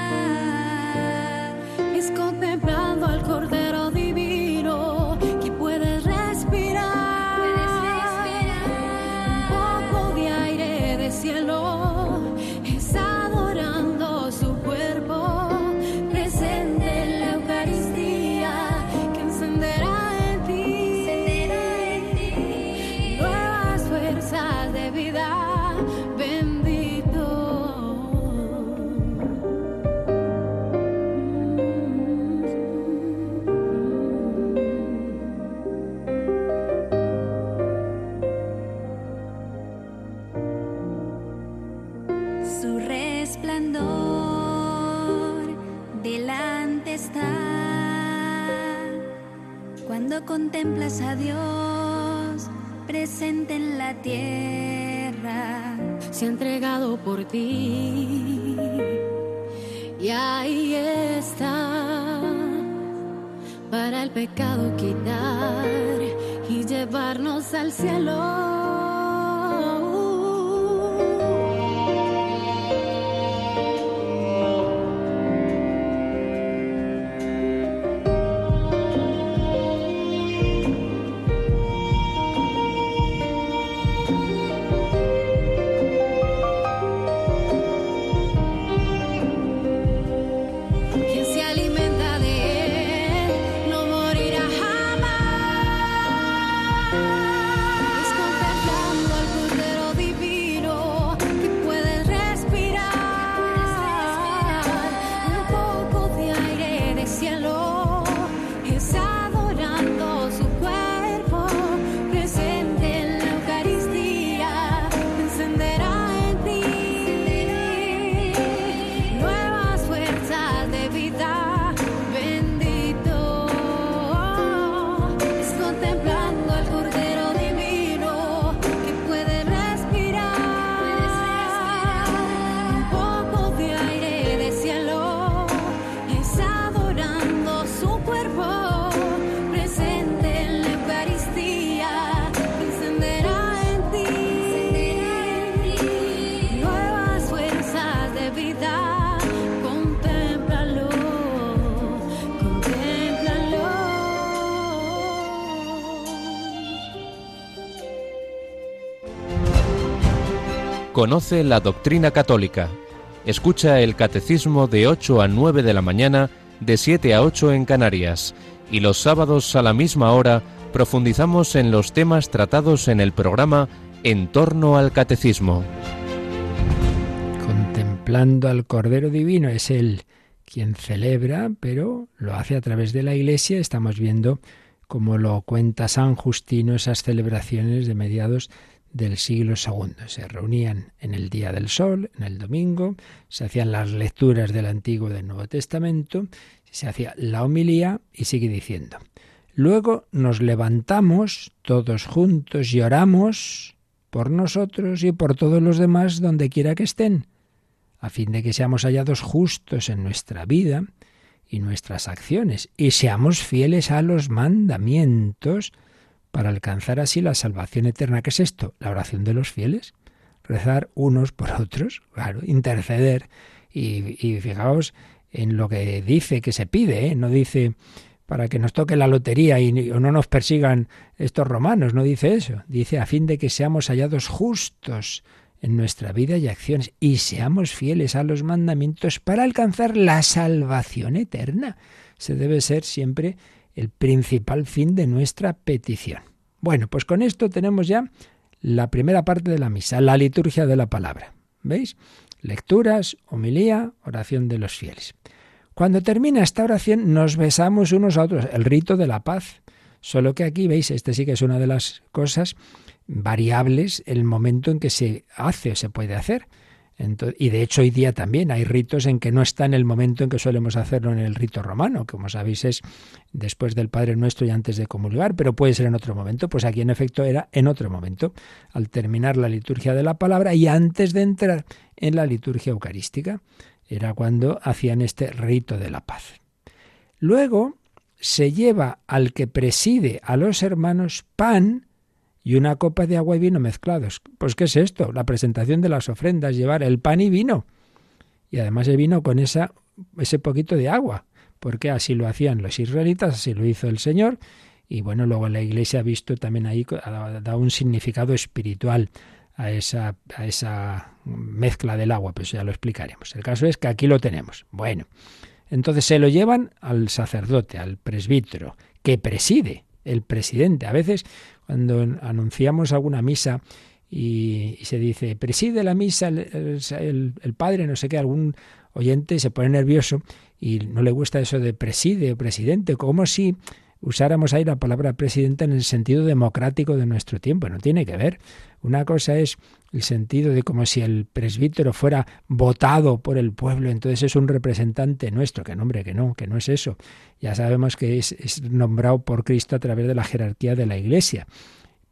Conoce la doctrina católica. Escucha el catecismo de 8 a 9 de la mañana, de 7 a 8 en Canarias. Y los sábados a la misma hora profundizamos en los temas tratados en el programa En torno al catecismo. Contemplando al Cordero Divino es Él quien celebra, pero lo hace a través de la Iglesia. Estamos viendo, como lo cuenta San Justino, esas celebraciones de mediados del siglo II. Se reunían en el día del sol, en el domingo, se hacían las lecturas del Antiguo y del Nuevo Testamento, se hacía la homilía y sigue diciendo. Luego nos levantamos todos juntos y oramos por nosotros y por todos los demás donde quiera que estén, a fin de que seamos hallados justos en nuestra vida y nuestras acciones, y seamos fieles a los mandamientos para alcanzar así la salvación eterna. ¿Qué es esto? La oración de los fieles. Rezar unos por otros, claro, interceder. Y, fijaos en lo que dice que se pide, ¿eh? no dice para que nos toque la lotería y no nos persigan estos romanos, no dice eso, dice a fin de que seamos hallados justos en nuestra vida y acciones y seamos fieles a los mandamientos para alcanzar la salvación eterna. Se debe ser siempre el principal fin de nuestra petición. Bueno, pues con esto tenemos ya la primera parte de la misa, la liturgia de la palabra. ¿Veis? Lecturas, homilía, oración de los fieles. Cuando termina esta oración nos besamos unos a otros, el rito de la paz. Solo que aquí, veis, este sí que es una de las cosas variables, el momento en que se hace o se puede hacer y de hecho hoy día también hay ritos en que no está en el momento en que solemos hacerlo en el rito romano, que como sabéis es después del Padre Nuestro y antes de comulgar, pero puede ser en otro momento. Pues aquí en efecto era en otro momento, al terminar la liturgia de la palabra y antes de entrar en la liturgia eucarística. Era cuando hacían este rito de la paz. Luego se lleva al que preside a los hermanos pan y una copa de agua y vino mezclados. Pues ¿qué es esto? La presentación de las ofrendas, llevar el pan y vino. Y además el vino con esa, ese poquito de agua, porque así lo hacían los israelitas, así lo hizo el Señor. Y bueno, luego la Iglesia ha visto también ahí, ha dado un significado espiritual a esa, a esa mezcla del agua, pues ya lo explicaremos. El caso es que aquí lo tenemos. Bueno, entonces se lo llevan al sacerdote, al presbítero, que preside, el presidente. A veces cuando anunciamos alguna misa y, se dice, preside la misa el, padre, no sé qué, algún oyente se pone nervioso y no le gusta eso de preside o presidente, como si usáramos ahí la palabra presidente en el sentido democrático de nuestro tiempo. No tiene que ver. Una cosa es el sentido de como si el presbítero fuera votado por el pueblo, entonces es un representante nuestro, que nombre que no, que no es eso. Ya sabemos que es, nombrado por Cristo a través de la jerarquía de la Iglesia.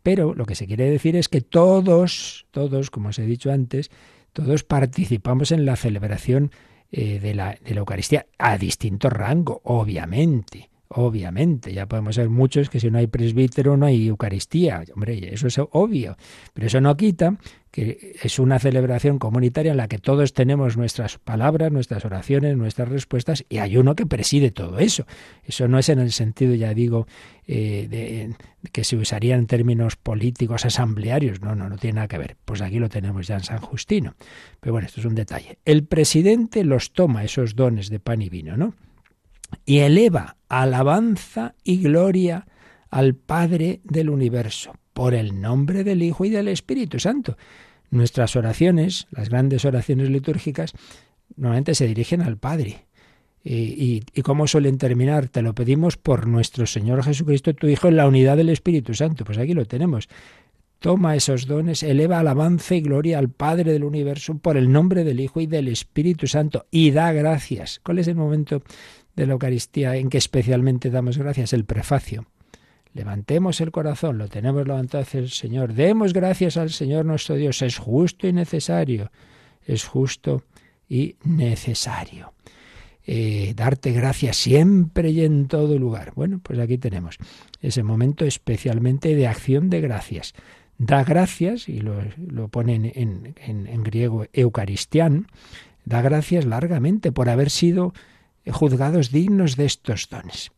Pero lo que se quiere decir es que todos, todos, como os he dicho antes, todos participamos en la celebración eh, de, la, de la Eucaristía a distinto rango, obviamente. Obviamente, ya podemos ser muchos que si no hay presbítero no hay Eucaristía. Hombre, eso es obvio. Pero eso no quita que es una celebración comunitaria en la que todos tenemos nuestras palabras, nuestras oraciones, nuestras respuestas, y hay uno que preside todo eso. Eso no es en el sentido, ya digo, eh, de, que se usaría en términos políticos asamblearios. No, no, no tiene nada que ver. Pues aquí lo tenemos ya en San Justino. Pero bueno, esto es un detalle. El presidente los toma, esos dones de pan y vino, ¿no? Y eleva alabanza y gloria al Padre del universo, por el nombre del Hijo y del Espíritu Santo. Nuestras oraciones, las grandes oraciones litúrgicas, normalmente se dirigen al Padre. Y, y, cómo suelen terminar? Te lo pedimos por nuestro Señor Jesucristo, tu Hijo, en la unidad del Espíritu Santo. Pues aquí lo tenemos. Toma esos dones, eleva alabanza y gloria al Padre del universo por el nombre del Hijo y del Espíritu Santo y da gracias. ¿Cuál es el momento de la Eucaristía en que especialmente damos gracias, el prefacio. Levantemos el corazón, lo tenemos levantado hacia el Señor. Demos gracias al Señor nuestro Dios. Es justo y necesario. Es justo y necesario. Eh, darte gracias siempre y en todo lugar. Bueno, pues aquí tenemos ese momento especialmente de acción de gracias. Da gracias, y lo, lo ponen en, en, griego eucaristián, da gracias largamente por haber sido juzgados dignos de estos dones.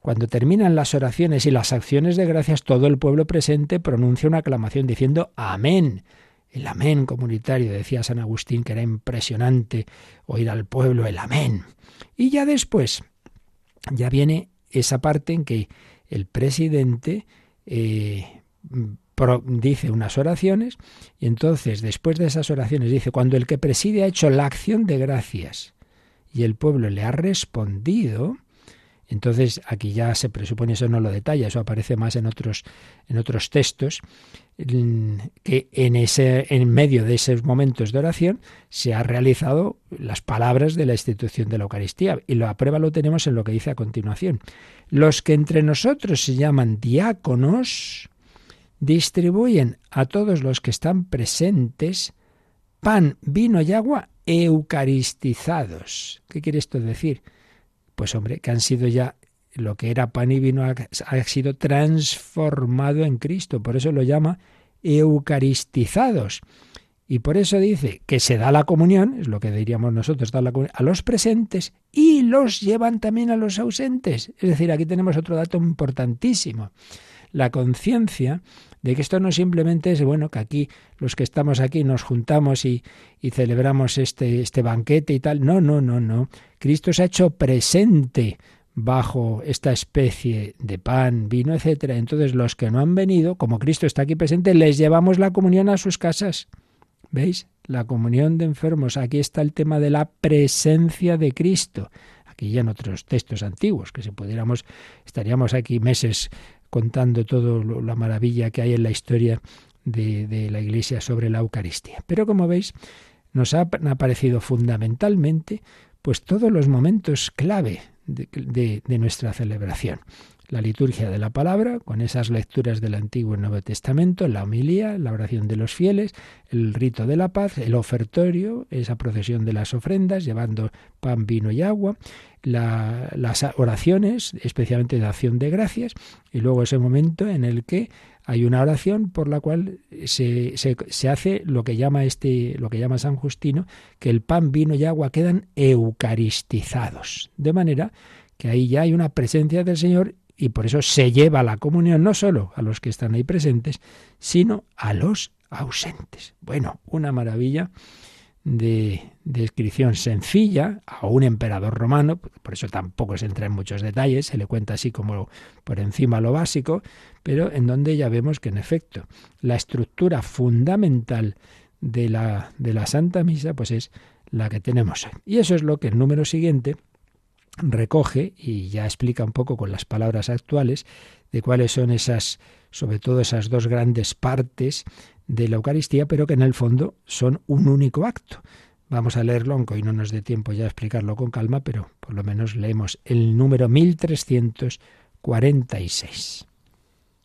Cuando terminan las oraciones y las acciones de gracias, todo el pueblo presente pronuncia una aclamación diciendo Amén. El amén comunitario, decía San Agustín, que era impresionante oír al pueblo el amén. Y ya después, ya viene esa parte en que el presidente eh, dice unas oraciones y entonces después de esas oraciones dice, cuando el que preside ha hecho la acción de gracias y el pueblo le ha respondido, entonces aquí ya se presupone, eso no lo detalla, eso aparece más en otros, en otros textos, que en, ese, en medio de esos momentos de oración se ha realizado las palabras de la institución de la Eucaristía. Y la prueba lo tenemos en lo que dice a continuación. Los que entre nosotros se llaman diáconos distribuyen a todos los que están presentes pan, vino y agua eucaristizados. ¿Qué quiere esto decir? Pues hombre, que han sido ya lo que era pan y vino ha, sido transformado en Cristo, por eso lo llama eucaristizados. Y por eso dice que se da la comunión, es lo que diríamos nosotros, da la comunión, a los presentes y los llevan también a los ausentes. Es decir, aquí tenemos otro dato importantísimo. La conciencia de que esto no simplemente es, bueno, que aquí los que estamos aquí nos juntamos y, y celebramos este, este banquete y tal. No, no, no, no. Cristo se ha hecho presente bajo esta especie de pan, vino, etcétera. Entonces los que no han venido, como Cristo está aquí presente, les llevamos la comunión a sus casas. ¿Veis? La comunión de enfermos. Aquí está el tema de la presencia de Cristo. Aquí ya en otros textos antiguos, que si pudiéramos, estaríamos aquí meses contando todo la maravilla que hay en la historia de, la Iglesia sobre la Eucaristía. Pero como veis, nos ha, han aparecido fundamentalmente pues todos los momentos clave de, nuestra celebración. La liturgia de la palabra, con esas lecturas del Antiguo y Nuevo Testamento, la homilía, la oración de los fieles, el rito de la paz, el ofertorio, esa procesión de las ofrendas, llevando pan, vino y agua, las oraciones, especialmente de acción de gracias, y luego ese momento en el que hay una oración por la cual se, se, hace lo que llama este, lo que llama San Justino, que el pan, vino y agua quedan eucaristizados. De manera que ahí ya hay una presencia del Señor y por eso se lleva la comunión no solo a los que están ahí presentes, sino a los ausentes. Bueno, una maravilla de descripción sencilla a un emperador romano, por eso tampoco se entra en muchos detalles, se le cuenta así como por encima lo básico, pero en donde ya vemos que en efecto la estructura fundamental de la, de la Santa Misa pues es la que tenemos hoy. Y eso es lo que el número siguiente recoge y ya explica un poco con las palabras actuales de cuáles son esas, sobre todo esas dos grandes partes de la Eucaristía, pero que en el fondo son un único acto. Vamos a leerlo, aunque hoy no nos dé tiempo ya a explicarlo con calma, pero por lo menos leemos el número 1346.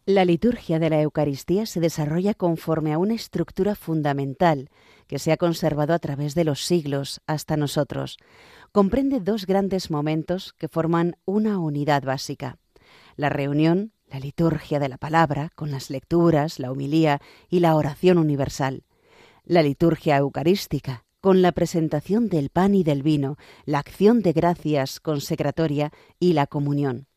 La liturgia de la Eucaristía se desarrolla conforme a una estructura fundamental que se ha conservado a través de los siglos hasta nosotros. Comprende dos grandes momentos que forman una unidad básica. La reunión, la liturgia de la palabra, con las lecturas, la humilía y la oración universal. La liturgia eucarística, con la presentación del pan y del vino, la acción de gracias consecratoria y la comunión.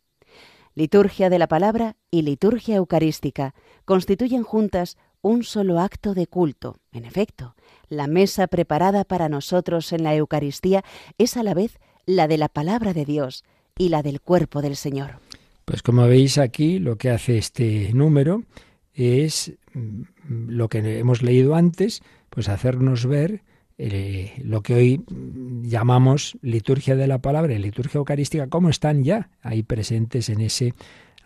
Liturgia de la palabra y liturgia eucarística constituyen juntas un solo acto de culto. En efecto, la mesa preparada para nosotros en la Eucaristía es a la vez la de la palabra de Dios y la del cuerpo del Señor. Pues como veis aquí, lo que hace este número es mm, lo que hemos leído antes, pues hacernos ver eh, lo que hoy llamamos liturgia de la palabra y liturgia eucarística, cómo están ya ahí presentes en ese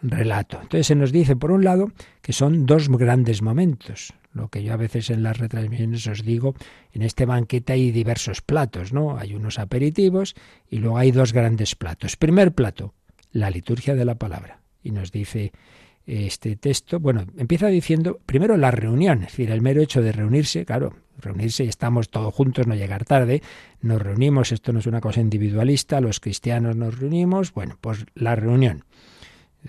relato. Entonces se nos dice, por un lado, que son dos grandes momentos. Lo que yo a veces en las retransmisiones os digo, en este banquete hay diversos platos, ¿no? Hay unos aperitivos y luego hay dos grandes platos. Primer plato, la liturgia de la palabra. Y nos dice este texto, bueno, empieza diciendo primero la reunión, es decir, el mero hecho de reunirse, claro, reunirse y estamos todos juntos, no llegar tarde, nos reunimos, esto no es una cosa individualista, los cristianos nos reunimos, bueno, pues la reunión.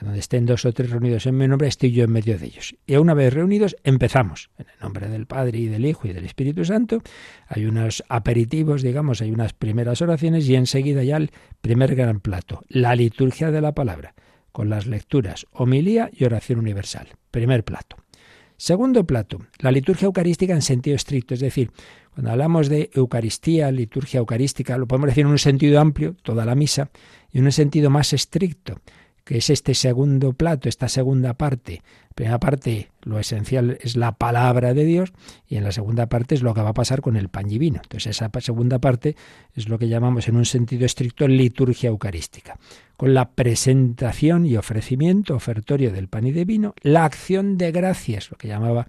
Donde estén dos o tres reunidos en mi nombre, estoy yo en medio de ellos. Y una vez reunidos, empezamos. En el nombre del Padre y del Hijo y del Espíritu Santo, hay unos aperitivos, digamos, hay unas primeras oraciones y enseguida ya el primer gran plato, la liturgia de la palabra, con las lecturas, homilía y oración universal. Primer plato. Segundo plato, la liturgia eucarística en sentido estricto, es decir, cuando hablamos de Eucaristía, liturgia eucarística, lo podemos decir en un sentido amplio, toda la misa, y en un sentido más estricto, que es este segundo plato, esta segunda parte. La primera parte, lo esencial es la palabra de Dios, y en la segunda parte es lo que va a pasar con el pan y vino. Entonces, esa segunda parte es lo que llamamos en un sentido estricto liturgia eucarística con la presentación y ofrecimiento, ofertorio del pan y de vino, la acción de gracias, lo que llamaba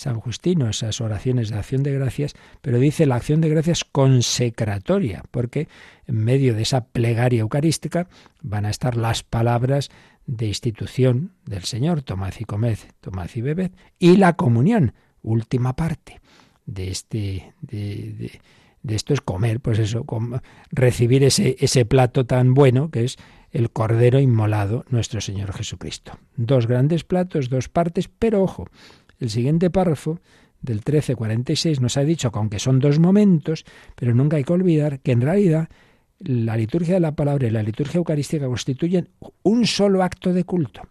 San Justino, esas oraciones de acción de gracias, pero dice la acción de gracias consecratoria, porque en medio de esa plegaria eucarística van a estar las palabras de institución del Señor, tomad y comed, tomad y bebed, y la comunión, última parte de este... De, esto es comer, pues eso, recibir ese, ese plato tan bueno que es el Cordero inmolado, nuestro Señor Jesucristo. Dos grandes platos, dos partes, pero ojo, el siguiente párrafo del 1346 nos ha dicho que aunque son dos momentos, pero nunca hay que olvidar que en realidad la liturgia de la palabra y la liturgia eucarística constituyen un solo acto de culto.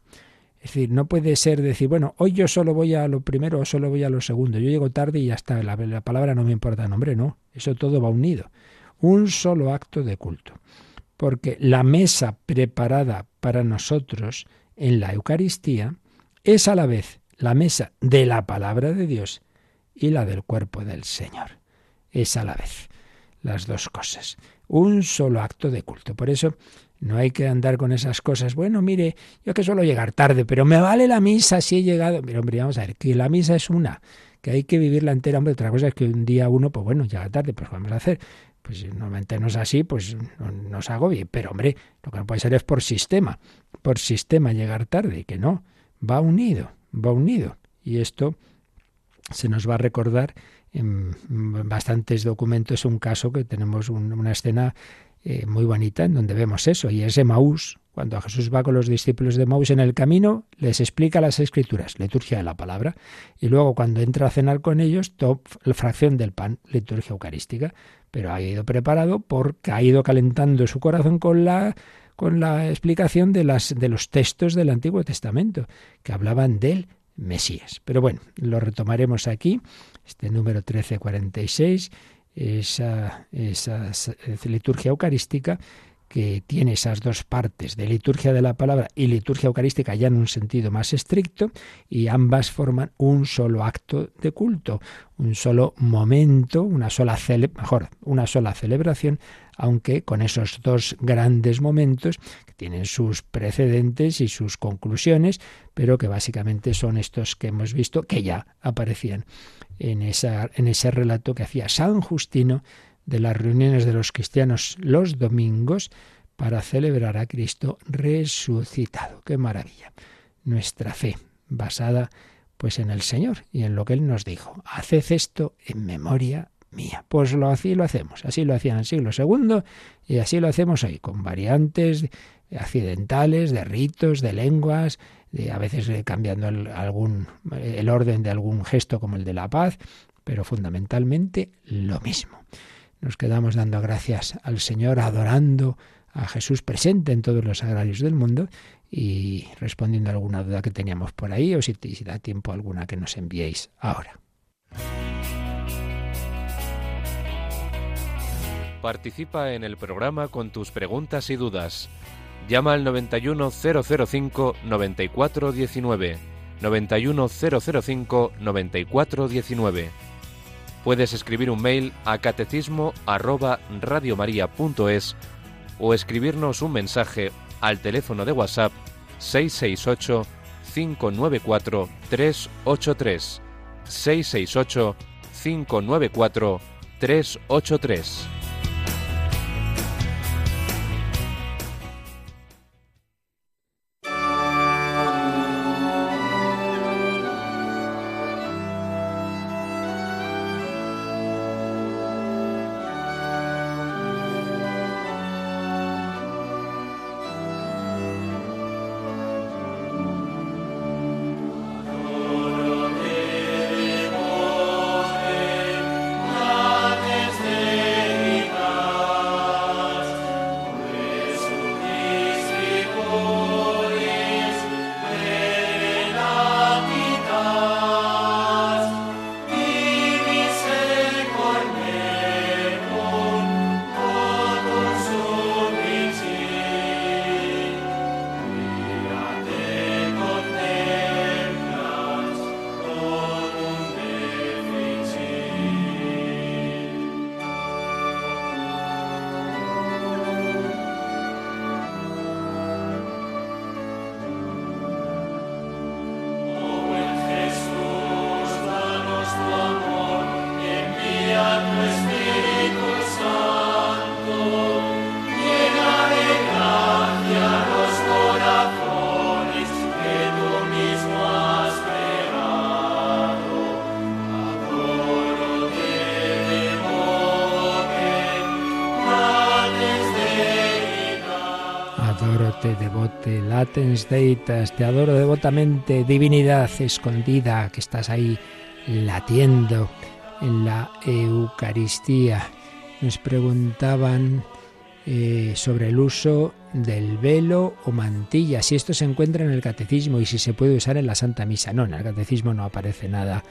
Es decir, no puede ser decir, bueno, hoy yo solo voy a lo primero o solo voy a lo segundo, yo llego tarde y ya está, la, la palabra no me importa el nombre, no, eso todo va unido. Un solo acto de culto porque la mesa preparada para nosotros en la Eucaristía es a la vez la mesa de la palabra de Dios y la del cuerpo del Señor. Es a la vez las dos cosas. Un solo acto de culto. Por eso no hay que andar con esas cosas. Bueno, mire, yo que suelo llegar tarde, pero me vale la misa si he llegado. Mira, hombre, vamos a ver, que la misa es una, que hay que vivirla entera. Hombre, otra cosa es que un día uno, pues bueno, llega tarde, pues vamos a hacer pues normalmente no es así, pues no, se agobie. Pero hombre, lo que no puede ser es por sistema, por sistema llegar tarde, que no, va unido, va unido. Y esto se nos va a recordar en bastantes documentos un caso que tenemos una escena eh, muy bonita en donde vemos eso, y es Maús, cuando Jesús va con los discípulos de Maús en el camino, les explica las escrituras, liturgia de la palabra, y luego cuando entra a cenar con ellos, top, la fracción del pan, liturgia eucarística, pero ha ido preparado porque ha ido calentando su corazón con la con la explicación de las de los textos del Antiguo Testamento que hablaban del Mesías. Pero bueno, lo retomaremos aquí, este número 1346, esa, esa liturgia eucarística que tiene esas dos partes de liturgia de la palabra y liturgia eucarística ya en un sentido más estricto y ambas forman un solo acto de culto, un solo momento, una sola mejor, una sola celebración, aunque con esos dos grandes momentos que tienen sus precedentes y sus conclusiones, pero que básicamente son estos que hemos visto que ya aparecían en, esa, en ese relato que hacía San Justino de las reuniones de los cristianos los domingos para celebrar a Cristo resucitado. ¡Qué maravilla! Nuestra fe basada pues en el Señor y en lo que Él nos dijo. Haced esto en memoria mía. Pues lo así lo hacemos, así lo hacían en el siglo II y así lo hacemos hoy, con variantes accidentales, de ritos, de lenguas, de, a veces cambiando el, algún, el orden de algún gesto como el de la paz, pero fundamentalmente lo mismo. Nos quedamos dando gracias al Señor, adorando a Jesús presente en todos los agrarios del mundo y respondiendo a alguna duda que teníamos por ahí o si, da tiempo alguna que nos enviéis ahora. Participa en el programa con tus preguntas y dudas. Llama al 91005 9419. 91005 9419. Puedes escribir un mail a catecismo arroba o escribirnos un mensaje al teléfono de WhatsApp 668 594 383 668 594 383 te adoro devotamente, divinidad escondida que estás ahí latiendo en la Eucaristía. Nos preguntaban eh, sobre el uso del velo o mantilla, si esto se encuentra en el catecismo y si se puede usar en la Santa Misa. No, en el catecismo no aparece nada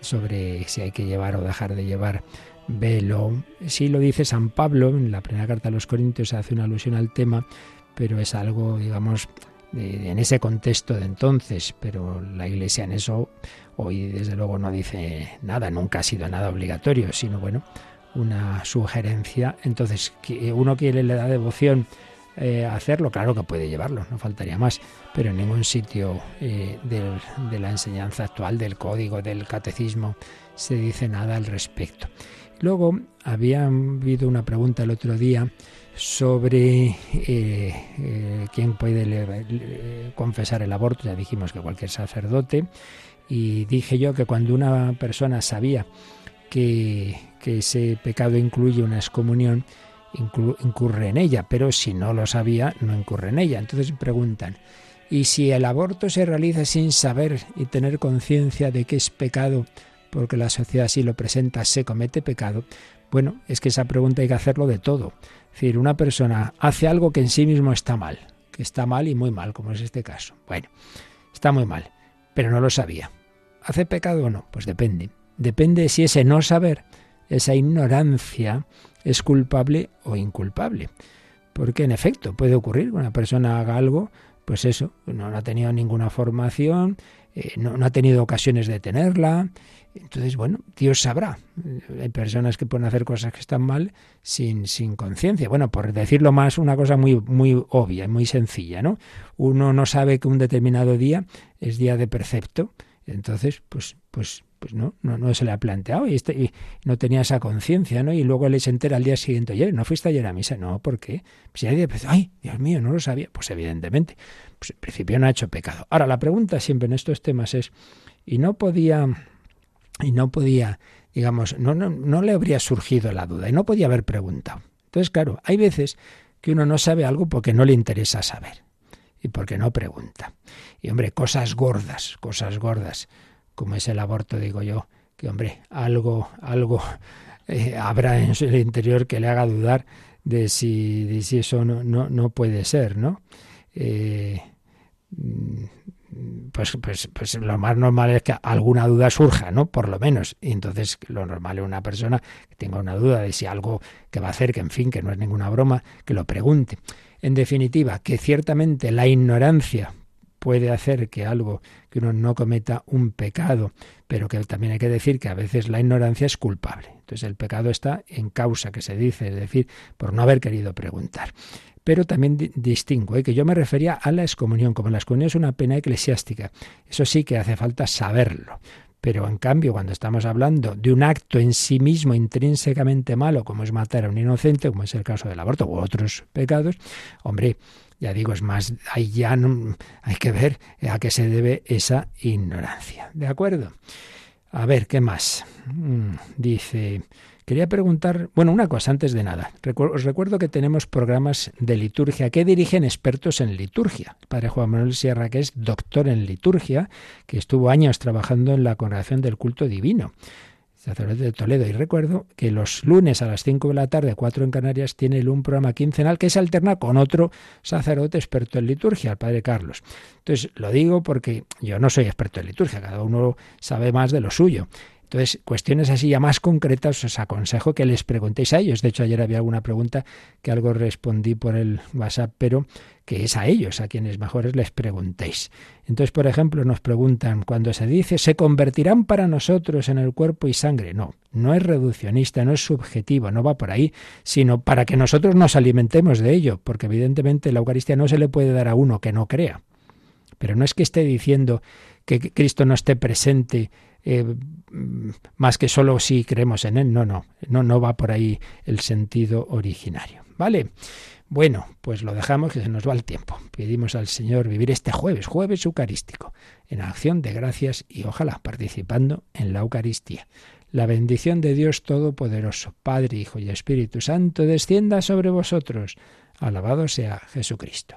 sobre si hay que llevar o dejar de llevar velo. Sí lo dice San Pablo, en la primera carta a los Corintios hace una alusión al tema, pero es algo, digamos, en ese contexto de entonces, pero la Iglesia en eso hoy desde luego no dice nada, nunca ha sido nada obligatorio, sino bueno, una sugerencia. Entonces, uno quiere le da devoción eh, hacerlo, claro que puede llevarlo, no faltaría más, pero en ningún sitio eh, de la enseñanza actual, del código, del catecismo, se dice nada al respecto. Luego, había habido una pregunta el otro día sobre eh, eh, quién puede confesar el aborto. Ya dijimos que cualquier sacerdote. Y dije yo que cuando una persona sabía que, ese pecado incluye una excomunión, incurre en ella, pero si no lo sabía, no incurre en ella. Entonces preguntan, ¿y si el aborto se realiza sin saber y tener conciencia de que es pecado, porque la sociedad así lo presenta, se comete pecado? Bueno, es que esa pregunta hay que hacerlo de todo. Es decir, una persona hace algo que en sí mismo está mal, que está mal y muy mal, como es este caso. Bueno, está muy mal, pero no lo sabía. ¿Hace pecado o no? Pues depende. Depende si ese no saber, esa ignorancia, es culpable o inculpable. Porque en efecto puede ocurrir que una persona haga algo, pues eso, no, ha tenido ninguna formación, eh, no, ha tenido ocasiones de tenerla, entonces, bueno, Dios sabrá. Hay personas que pueden hacer cosas que están mal sin, sin conciencia. Bueno, por decirlo más, una cosa muy, muy obvia, muy sencilla, ¿no? Uno no sabe que un determinado día es día de precepto. Entonces, pues, pues Pues no, no, no se le ha planteado y, este, y no tenía esa conciencia, ¿no? Y luego él se entera al día siguiente, oye, ¿no fuiste ayer a misa? No, ¿por qué? Pues nadie dice, ay, Dios mío, no lo sabía. Pues evidentemente, pues en principio no ha hecho pecado. Ahora, la pregunta siempre en estos temas es, ¿y no podía, y no podía, digamos, no, no, no le habría surgido la duda y no podía haber preguntado? Entonces, claro, hay veces que uno no sabe algo porque no le interesa saber y porque no pregunta. Y hombre, cosas gordas, cosas gordas, como es el aborto, digo yo, que hombre, algo, algo *laughs* eh, habrá en el interior que le haga dudar de si, de si eso no, no, no puede ser, ¿no? Eh, pues, pues, pues lo más normal es que alguna duda surja, ¿no? Por lo menos. Y entonces lo normal es una persona que tenga una duda de si algo que va a hacer, que en fin, que no es ninguna broma, que lo pregunte. En definitiva, que ciertamente la ignorancia puede hacer que algo, que uno no cometa un pecado, pero que también hay que decir que a veces la ignorancia es culpable. Entonces el pecado está en causa, que se dice, es decir, por no haber querido preguntar pero también distingo, ¿eh? que yo me refería a la excomunión, como la excomunión es una pena eclesiástica, eso sí que hace falta saberlo. Pero en cambio, cuando estamos hablando de un acto en sí mismo intrínsecamente malo, como es matar a un inocente, como es el caso del aborto u otros pecados, hombre, ya digo, es más, ahí ya no, hay que ver a qué se debe esa ignorancia. ¿De acuerdo? A ver, ¿qué más? Mm, dice, Quería preguntar, bueno, una cosa antes de nada. os recuerdo que tenemos programas de liturgia que dirigen expertos en liturgia. El padre Juan Manuel Sierra, que es doctor en liturgia, que estuvo años trabajando en la congregación del culto divino sacerdote de Toledo. Y recuerdo que los lunes a las 5 de la tarde, 4 en Canarias, tiene un programa quincenal que se alterna con otro sacerdote experto en liturgia, el padre Carlos. Entonces, lo digo porque yo no soy experto en liturgia, cada uno sabe más de lo suyo. Entonces, cuestiones así ya más concretas os aconsejo que les preguntéis a ellos. De hecho, ayer había alguna pregunta que algo respondí por el WhatsApp, pero que es a ellos, a quienes mejores les preguntéis. Entonces, por ejemplo, nos preguntan, cuando se dice, ¿se convertirán para nosotros en el cuerpo y sangre? No, no es reduccionista, no es subjetivo, no va por ahí, sino para que nosotros nos alimentemos de ello, porque evidentemente la Eucaristía no se le puede dar a uno que no crea. Pero no es que esté diciendo que Cristo no esté presente eh, más que solo si creemos en él. No, no, no, no va por ahí el sentido originario. ¿Vale? Bueno, pues lo dejamos que se nos va el tiempo. Pedimos al Señor vivir este jueves, jueves eucarístico, en acción de gracias y ojalá participando en la Eucaristía. La bendición de Dios Todopoderoso, Padre, Hijo y Espíritu Santo, descienda sobre vosotros. Alabado sea Jesucristo.